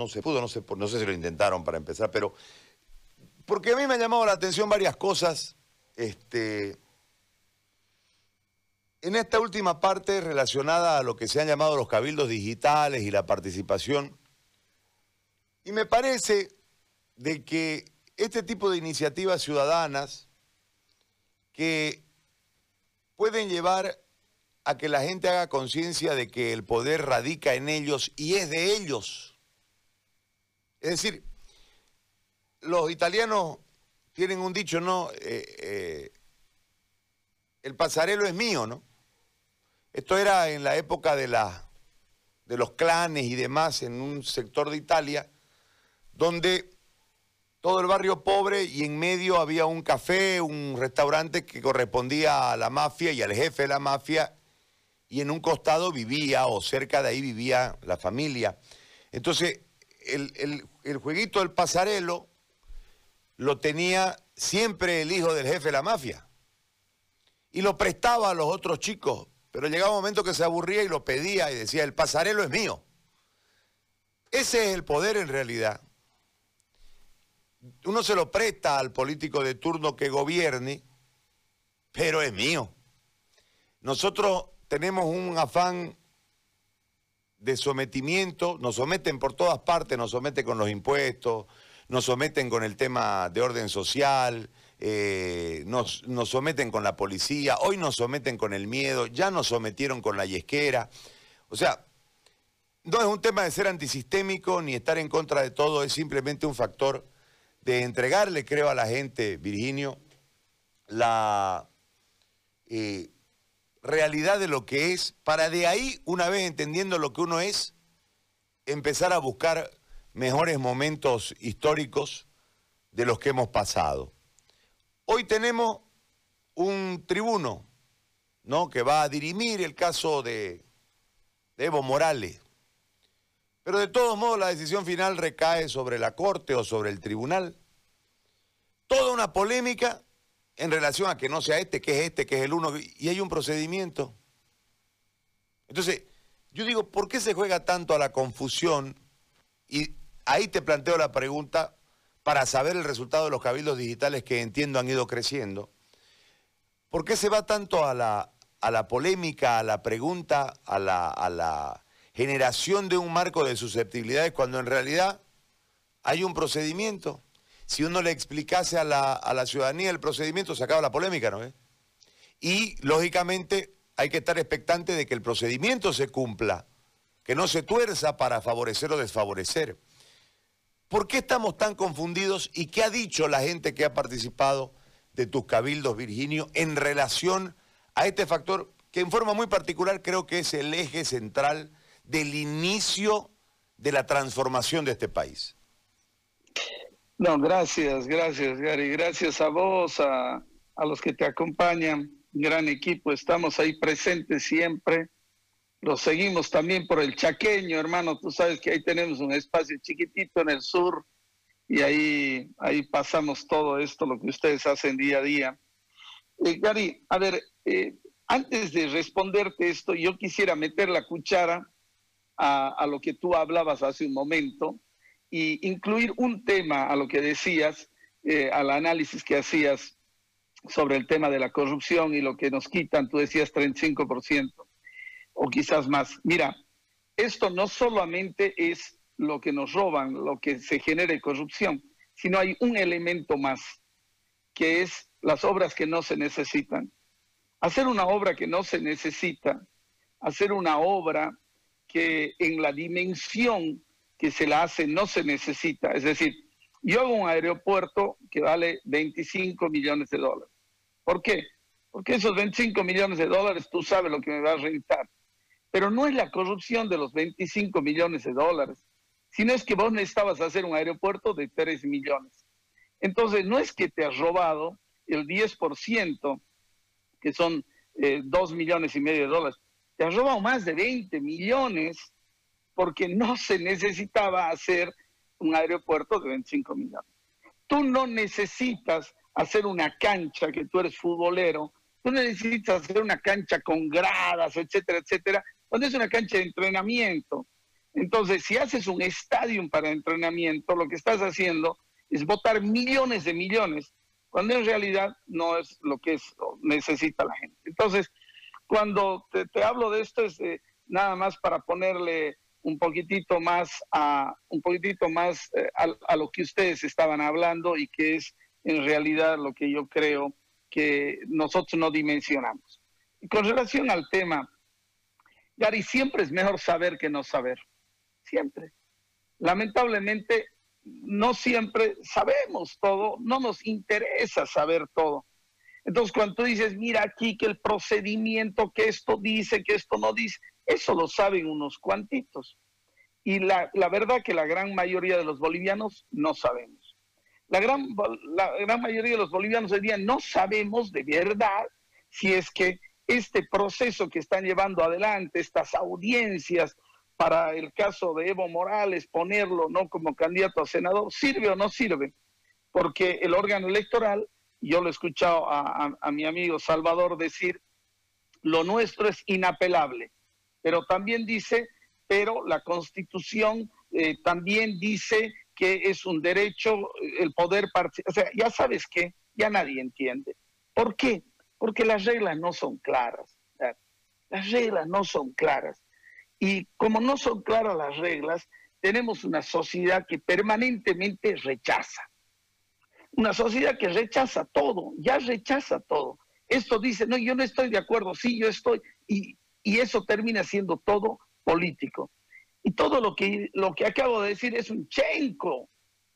no se pudo, no sé, no sé si lo intentaron para empezar, pero porque a mí me ha llamado la atención varias cosas. Este, en esta última parte relacionada a lo que se han llamado los cabildos digitales y la participación, y me parece de que este tipo de iniciativas ciudadanas que pueden llevar a que la gente haga conciencia de que el poder radica en ellos y es de ellos. Es decir, los italianos tienen un dicho, ¿no? Eh, eh, el pasarelo es mío, ¿no? Esto era en la época de, la, de los clanes y demás en un sector de Italia, donde todo el barrio pobre y en medio había un café, un restaurante que correspondía a la mafia y al jefe de la mafia, y en un costado vivía, o cerca de ahí vivía la familia. Entonces, el, el jueguito del pasarelo lo tenía siempre el hijo del jefe de la mafia. Y lo prestaba a los otros chicos, pero llegaba un momento que se aburría y lo pedía y decía, el pasarelo es mío. Ese es el poder en realidad. Uno se lo presta al político de turno que gobierne, pero es mío. Nosotros tenemos un afán de sometimiento, nos someten por todas partes, nos someten con los impuestos, nos someten con el tema de orden social, eh, nos, nos, someten con la policía, hoy nos someten con el miedo, ya nos sometieron con la yesquera. O sea, no es un tema de ser antisistémico ni estar en contra de todo, es simplemente un factor de entregarle, creo, a la gente, Virginio, la eh, realidad de lo que es, para de ahí, una vez entendiendo lo que uno es, empezar a buscar mejores momentos históricos de los que hemos pasado. Hoy tenemos un tribuno, ¿no? Que va a dirimir el caso de, Evo Morales. Pero de todos modos la decisión final recae sobre la Corte o sobre el tribunal. Toda una polémica en relación a que no sea este, que es este, que es el uno, y hay un procedimiento. Entonces, yo digo, ¿por qué se juega tanto a la confusión y ahí te planteo la pregunta para saber el resultado de los cabildos digitales que entiendo han ido creciendo. ¿Por qué se va tanto a la, a la polémica, a la pregunta, a la, a la generación de un marco de susceptibilidades cuando en realidad hay un procedimiento? Si uno le explicase a la, a la ciudadanía el procedimiento, se acaba la polémica, ¿no? Y, lógicamente, hay que estar expectante de que el procedimiento se cumpla, que no se tuerza para favorecer o desfavorecer. ¿Por qué estamos tan confundidos y qué ha dicho la gente que ha participado de tus cabildos, Virginio, en relación a este factor que en forma muy particular creo que es el eje central del inicio de la transformación de este país? No, gracias, gracias, Gary. Gracias a vos, a, a los que te acompañan. Gran equipo, estamos ahí presentes siempre lo seguimos también por el Chaqueño, hermano. Tú sabes que ahí tenemos un espacio chiquitito en el sur y ahí, ahí pasamos todo esto, lo que ustedes hacen día a día. Eh, Gary, a ver, eh, antes de responderte esto, yo quisiera meter la cuchara a, a, lo que tú hablabas hace un momento y incluir un tema a lo que decías, eh, al análisis que hacías sobre el tema de la corrupción y lo que nos quitan, tú decías 35% o quizás más. Mira, esto no solamente es lo que nos roban, lo que se genera corrupción, sino hay un elemento más, que es las obras que no se necesitan. Hacer una obra que no se necesita, hacer una obra que en la dimensión que se la hace no se necesita. Es decir, yo hago un aeropuerto que vale 25 millones de dólares. ¿Por qué? Porque esos 25 millones de dólares tú sabes lo que me va a rentar. Pero no es la corrupción de los 25 millones de dólares, sino es que vos necesitabas hacer un aeropuerto de 3 millones. Entonces, no es que te has robado el 10%, que son eh, 2 millones y medio de dólares, te has robado más de 20 millones porque no se necesitaba hacer un aeropuerto de 25 millones. Tú no necesitas hacer una cancha, que tú eres futbolero, tú necesitas hacer una cancha con gradas, etcétera, etcétera, cuando es una cancha de entrenamiento. Entonces, si haces un estadio para entrenamiento, lo que estás haciendo es votar millones de millones, cuando en realidad no es lo que es, necesita la gente. Entonces, cuando te, hablo de esto es nada más para ponerle un poquitito más a un poquitito más eh, a, lo que ustedes estaban hablando y que es en realidad lo que yo creo que nosotros no dimensionamos. Y con relación al tema, Gary, siempre es mejor saber que no saber. Siempre. Lamentablemente, no siempre sabemos todo, no nos interesa saber todo. Entonces, cuando tú dices, mira aquí que el procedimiento, que esto dice, que esto no dice, eso lo saben unos cuantitos. Y la, verdad que la gran mayoría de los bolivianos no sabemos. La gran, la gran mayoría de los bolivianos hoy día no sabemos de verdad si es que este proceso que están llevando adelante, estas audiencias para el caso de Evo Morales, ponerlo no como candidato a senador, sirve o no sirve, porque el órgano electoral yo lo he escuchado a, mi amigo Salvador decir, lo nuestro es inapelable, pero también dice, pero la constitución eh, también dice que es un derecho el poder participar. O sea, ya sabes que ya nadie entiende. ¿Por qué? Porque las reglas no son claras. Las reglas no son claras. Y como no son claras las reglas, tenemos una sociedad que permanentemente rechaza una sociedad que rechaza todo, ya rechaza todo. Esto dice, no, yo no estoy de acuerdo, sí, yo estoy, eso termina siendo todo político. Y todo lo que, lo que acabo de decir es un chenco,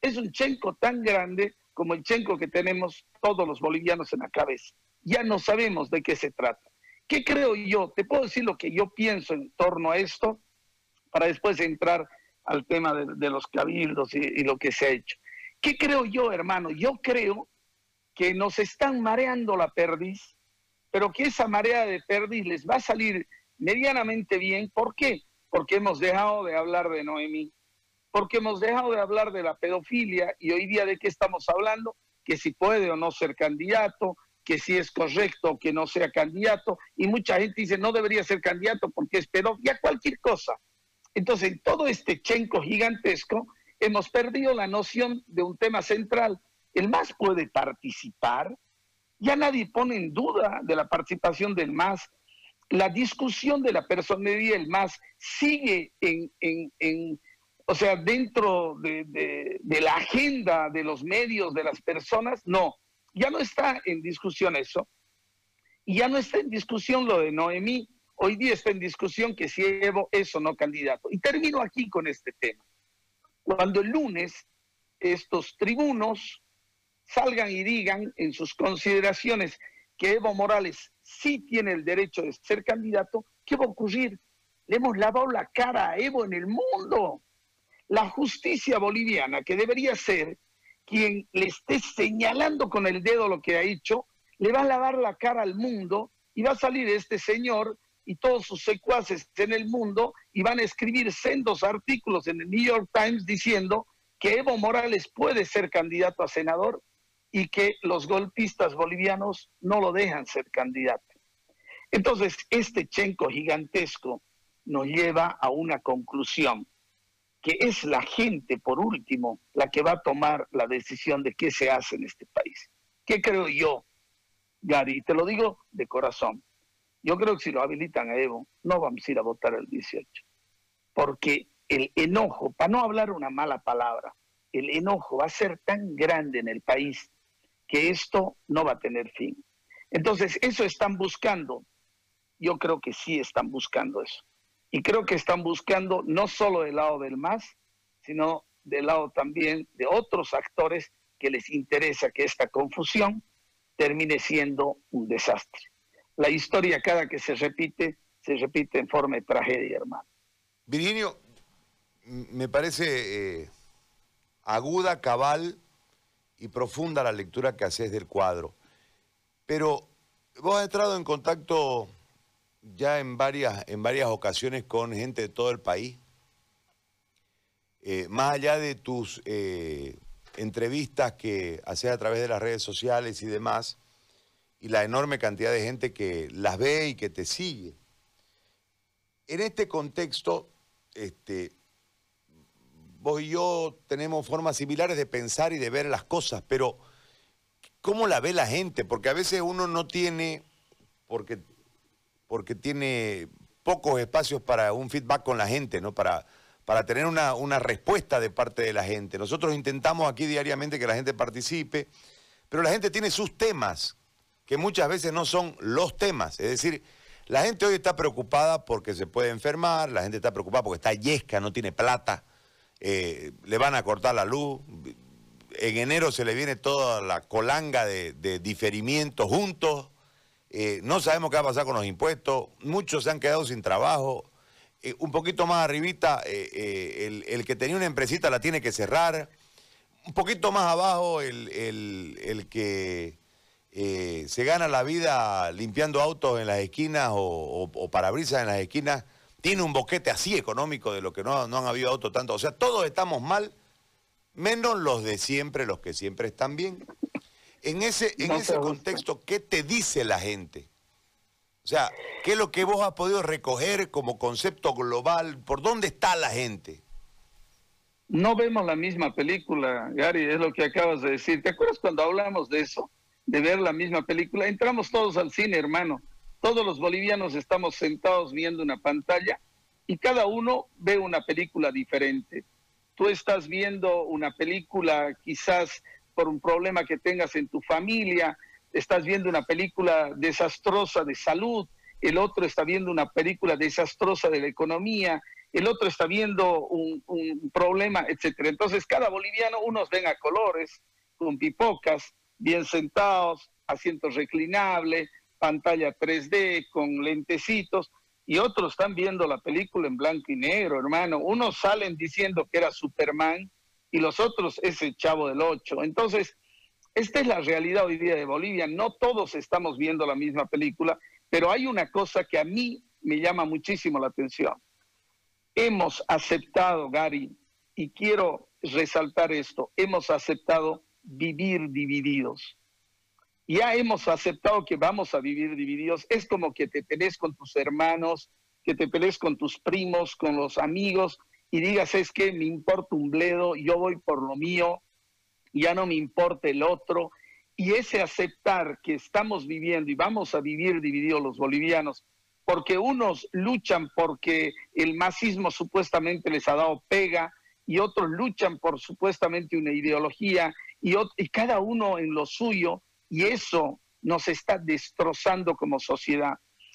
es un chenco tan grande como el chenco que tenemos todos los bolivianos en la cabeza. Ya no sabemos de qué se trata. ¿Qué creo yo? Te puedo decir lo que yo pienso en torno a esto para después entrar al tema de, los cabildos y lo que se ha hecho. ¿Qué creo yo, hermano? Yo creo que nos están mareando la perdiz, pero que esa marea de perdiz les va a salir medianamente bien. ¿Por qué? Porque hemos dejado de hablar de Noemí, porque hemos dejado de hablar de la pedofilia y hoy día de qué estamos hablando, que si puede o no ser candidato, que si es correcto que no sea candidato, y mucha gente dice no debería ser candidato porque es pedófila, cualquier cosa. Entonces, todo este chenco gigantesco, hemos perdido la noción de un tema central. El MAS puede participar, ya nadie pone en duda de la participación del MAS. La discusión de la personería del MAS sigue en, o sea, dentro de, de la agenda de los medios, de las personas. No, ya no está en discusión eso. Y ya no está en discusión lo de Noemí. Hoy día está en discusión que si Evo es o no candidato. Y termino aquí con este tema cuando el lunes estos tribunos salgan y digan en sus consideraciones que Evo Morales sí tiene el derecho de ser candidato, ¿qué va a ocurrir? Le hemos lavado la cara a Evo en el mundo. La justicia boliviana, que debería ser quien le esté señalando con el dedo lo que ha hecho, le va a lavar la cara al mundo y va a salir este señor y todos sus secuaces en el mundo y van a escribir sendos artículos en el New York Times diciendo que Evo Morales puede ser candidato a senador y que los golpistas bolivianos no lo dejan ser candidato. Entonces, este chenco gigantesco nos lleva a una conclusión, que es la gente, por último, la que va a tomar la decisión de qué se hace en este país. ¿Qué creo yo, Gary? Te lo digo de corazón. Yo creo que si lo habilitan a Evo, no vamos a ir a votar el 18. Porque el enojo, para no hablar una mala palabra, el enojo va a ser tan grande en el país que esto no va a tener fin. Entonces, eso están buscando. Yo creo que sí están buscando eso. Y creo que están buscando no solo del lado del MAS, sino del lado también de otros actores que les interesa que esta confusión termine siendo un desastre la historia cada que se repite, se repite en forma de tragedia, hermano. Virginio, me parece eh, aguda, cabal y profunda la lectura que haces del cuadro. Pero vos has entrado en contacto ya en varias, en varias ocasiones con gente de todo el país. Eh, más allá de tus eh, entrevistas que haces a través de las redes sociales y demás, y la enorme cantidad de gente que las ve y que te sigue. En este contexto, este, vos y yo tenemos formas similares de pensar y de ver las cosas, pero ¿cómo la ve la gente? Porque a veces uno no tiene, porque, porque tiene pocos espacios para un feedback con la gente, ¿no? Para, para tener una, una respuesta de parte de la gente. Nosotros intentamos aquí diariamente que la gente participe, pero la gente tiene sus temas, que muchas veces no son los temas. Es decir, la gente hoy está preocupada porque se puede enfermar, la gente está preocupada porque está yesca, no tiene plata, eh, le van a cortar la luz. En enero se le viene toda la colanga de, diferimientos juntos. Eh, no sabemos qué va a pasar con los impuestos. Muchos se han quedado sin trabajo. Eh, un poquito más arribita, el, que tenía una empresita la tiene que cerrar. Un poquito más abajo, el, el que se gana la vida limpiando autos en las esquinas o, parabrisas en las esquinas, tiene un boquete así económico de lo que no, no han habido autos tanto. O sea, todos estamos mal, menos los de siempre, los que siempre están bien. En ese, en ese contexto, ¿qué te dice la gente? O sea, ¿qué es lo que vos has podido recoger como concepto global? ¿Por dónde está la gente? No vemos la misma película, Gary, es lo que acabas de decir. ¿Te acuerdas cuando hablamos de eso? de ver la misma película. Entramos todos al cine, hermano. Todos los bolivianos estamos sentados viendo una pantalla y cada uno ve una película diferente. Tú estás viendo una película quizás por un problema que tengas en tu familia, estás viendo una película desastrosa de salud, el otro está viendo una película desastrosa de la economía, el otro está viendo un, problema, etcétera. Entonces, cada boliviano, unos ven a colores, con pipocas, bien sentados, asientos reclinables, pantalla 3D con lentecitos, y otros están viendo la película en blanco y negro, hermano. Unos salen diciendo que era Superman y los otros es el chavo del 8. Entonces, esta es la realidad hoy día de Bolivia. No todos estamos viendo la misma película, pero hay una cosa que a mí me llama muchísimo la atención. Hemos aceptado, Gary, y quiero resaltar esto, hemos aceptado vivir divididos. Ya hemos aceptado que vamos a vivir divididos. Es como que te pelees con tus hermanos, que te pelees con tus primos, con los amigos y digas, es que me importa un bledo, yo voy por lo mío, ya no me importa el otro. Y ese aceptar que estamos viviendo y vamos a vivir divididos los bolivianos, porque unos luchan porque el masismo supuestamente les ha dado pega y otros luchan por supuestamente una ideología y, cada uno en lo suyo, y eso nos está destrozando como sociedad.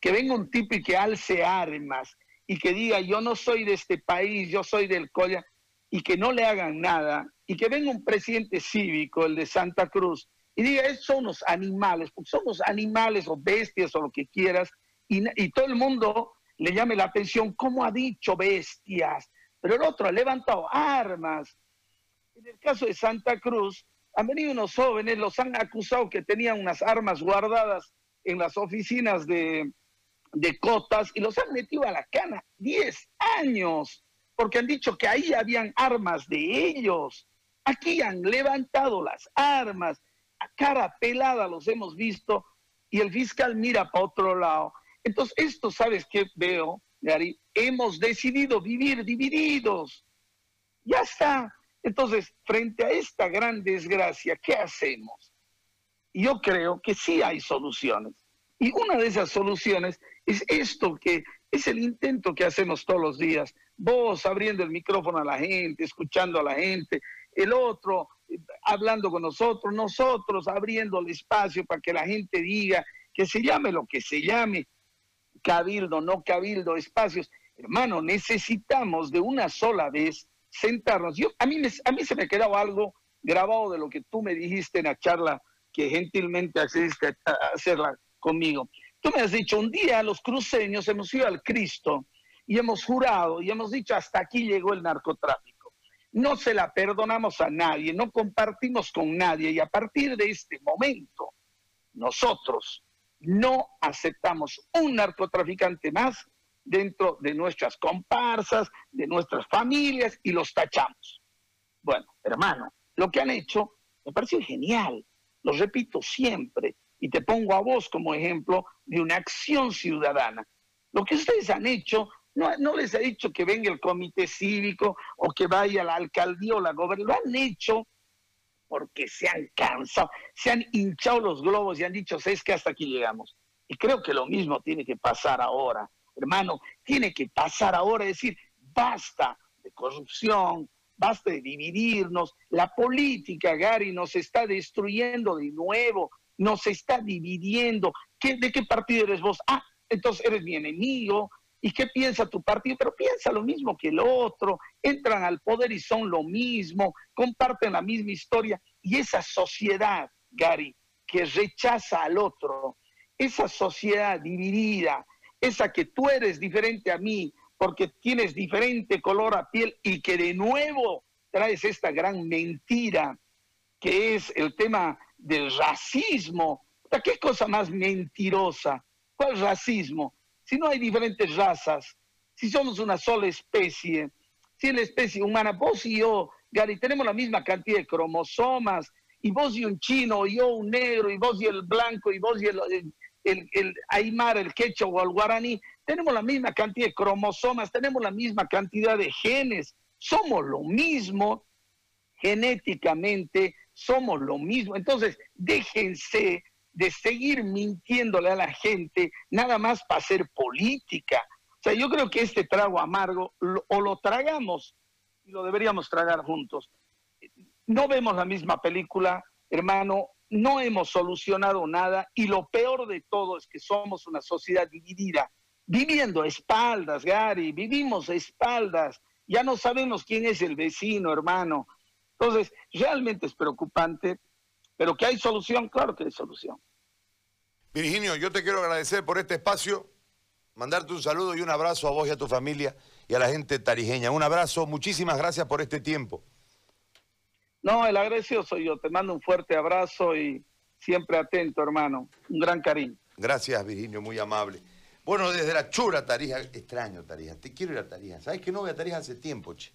Que venga un tipo y que alce armas y que diga, yo no soy de este país, yo soy del Colla, y que no le hagan nada, y que venga un presidente cívico, el de Santa Cruz, y diga, esos son los animales, porque somos animales o bestias o lo que quieras, y, y todo el mundo le llame la atención, ¿cómo ha dicho bestias? Pero el otro ha levantado armas, en el caso de Santa Cruz, han venido unos jóvenes, los han acusado que tenían unas armas guardadas en las oficinas de, cotas y los han metido a la cana 10 años, porque han dicho que ahí habían armas de ellos. Aquí han levantado las armas, a cara pelada los hemos visto y el fiscal mira para otro lado. Entonces, esto, ¿sabes qué veo, Gary? Hemos decidido vivir divididos. Ya está. Entonces, frente a esta gran desgracia, ¿qué hacemos? Yo creo que sí hay soluciones. Y una de esas soluciones es esto que es el intento que hacemos todos los días. Vos abriendo el micrófono a la gente, escuchando a la gente, el otro eh, hablando con nosotros, nosotros abriendo el espacio para que la gente diga que se llame lo que se llame, cabildo, no cabildo, espacios. Hermano, necesitamos de una sola vez sentarnos. Yo, a, mí a mí se me quedado algo grabado de lo que tú me dijiste en la charla que gentilmente accediste a hacerla conmigo. Tú me has dicho, un día los cruceños hemos ido al Cristo y hemos jurado y hemos dicho, hasta aquí llegó el narcotráfico. No se la perdonamos a nadie, no compartimos con nadie y a partir de este momento nosotros no aceptamos un narcotraficante más dentro de nuestras comparsas, de nuestras familias y los tachamos. Bueno, hermano, lo que han hecho me parece genial, lo repito siempre y te pongo a vos como ejemplo de una acción ciudadana. Lo que ustedes han hecho No, no les ha dicho que venga el comité cívico o que vaya la alcaldía o la gobernadora. Lo han hecho porque se han cansado, se han hinchado los globos y han dicho, es que hasta aquí llegamos. Y creo que lo mismo tiene que pasar ahora, hermano, tiene que pasar ahora, es decir, basta de corrupción, basta de dividirnos. La política, Gary, nos está destruyendo de nuevo, nos está dividiendo. ¿Qué, ¿De qué partido eres vos? Ah, entonces eres mi enemigo. ¿Y qué piensa tu partido? Pero piensa lo mismo que el otro, entran al poder y son lo mismo, comparten la misma historia. Y esa sociedad, Gary, que rechaza al otro, esa sociedad dividida, esa que tú eres diferente a mí, porque tienes diferente color a piel y que de nuevo traes esta gran mentira que es el tema del racismo. ¿Qué cosa más mentirosa? ¿Cuál racismo? Si no hay diferentes razas, si somos una sola especie, si en la especie humana, vos y yo, Gary, tenemos la misma cantidad de cromosomas, y vos y un chino, y yo un negro, y vos y el blanco, y vos y el, el, el aymar, el quechua o el guaraní, tenemos la misma cantidad de cromosomas, tenemos la misma cantidad de genes, somos lo mismo genéticamente, somos lo mismo. Entonces, déjense de seguir mintiéndole a la gente nada más para hacer política. O sea, yo creo que este trago amargo o lo tragamos y lo deberíamos tragar juntos. No vemos la misma película, hermano, no hemos solucionado nada y lo peor de todo es que somos una sociedad dividida viviendo a espaldas, Gary, vivimos a espaldas, ya no sabemos quién es el vecino, hermano. Entonces, realmente es preocupante, pero que hay solución, claro que hay solución. Virginio, yo te quiero agradecer por este espacio, mandarte un saludo y un abrazo a vos y a tu familia y a la gente tarijeña. Un abrazo, muchísimas gracias por este tiempo. No, el agradecido soy yo, te mando un fuerte abrazo y siempre atento, hermano. Un gran cariño. Gracias, Virginio, muy amable. Bueno, desde la chura Tarija, extraño Tarija, te quiero ir a Tarija. ¿Sabes que no voy a Tarija hace tiempo, che?